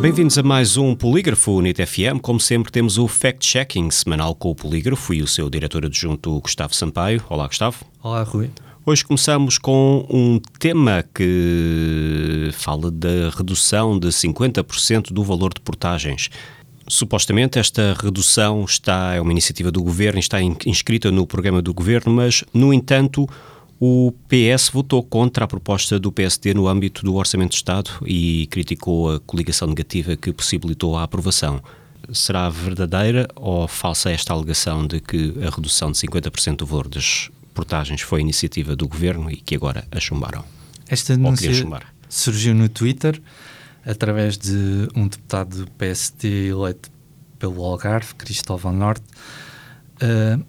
Bem-vindos a mais um Polígrafo NIT FM. Como sempre, temos o fact-checking semanal com o Polígrafo e o seu diretor adjunto, Gustavo Sampaio. Olá, Gustavo. Olá, Rui. Hoje começamos com um tema que fala da redução de 50% do valor de portagens. Supostamente esta redução está é uma iniciativa do governo, está inscrita no programa do governo, mas no entanto o PS votou contra a proposta do PSD no âmbito do Orçamento de Estado e criticou a coligação negativa que possibilitou a aprovação. Será verdadeira ou falsa esta alegação de que a redução de 50% do valor das portagens foi iniciativa do governo e que agora a chumbaram. Esta denúncia surgiu no Twitter através de um deputado do PSD eleito pelo Algarve, Cristóvão Norte. Uh,